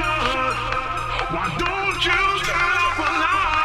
Why don't you stay up alive?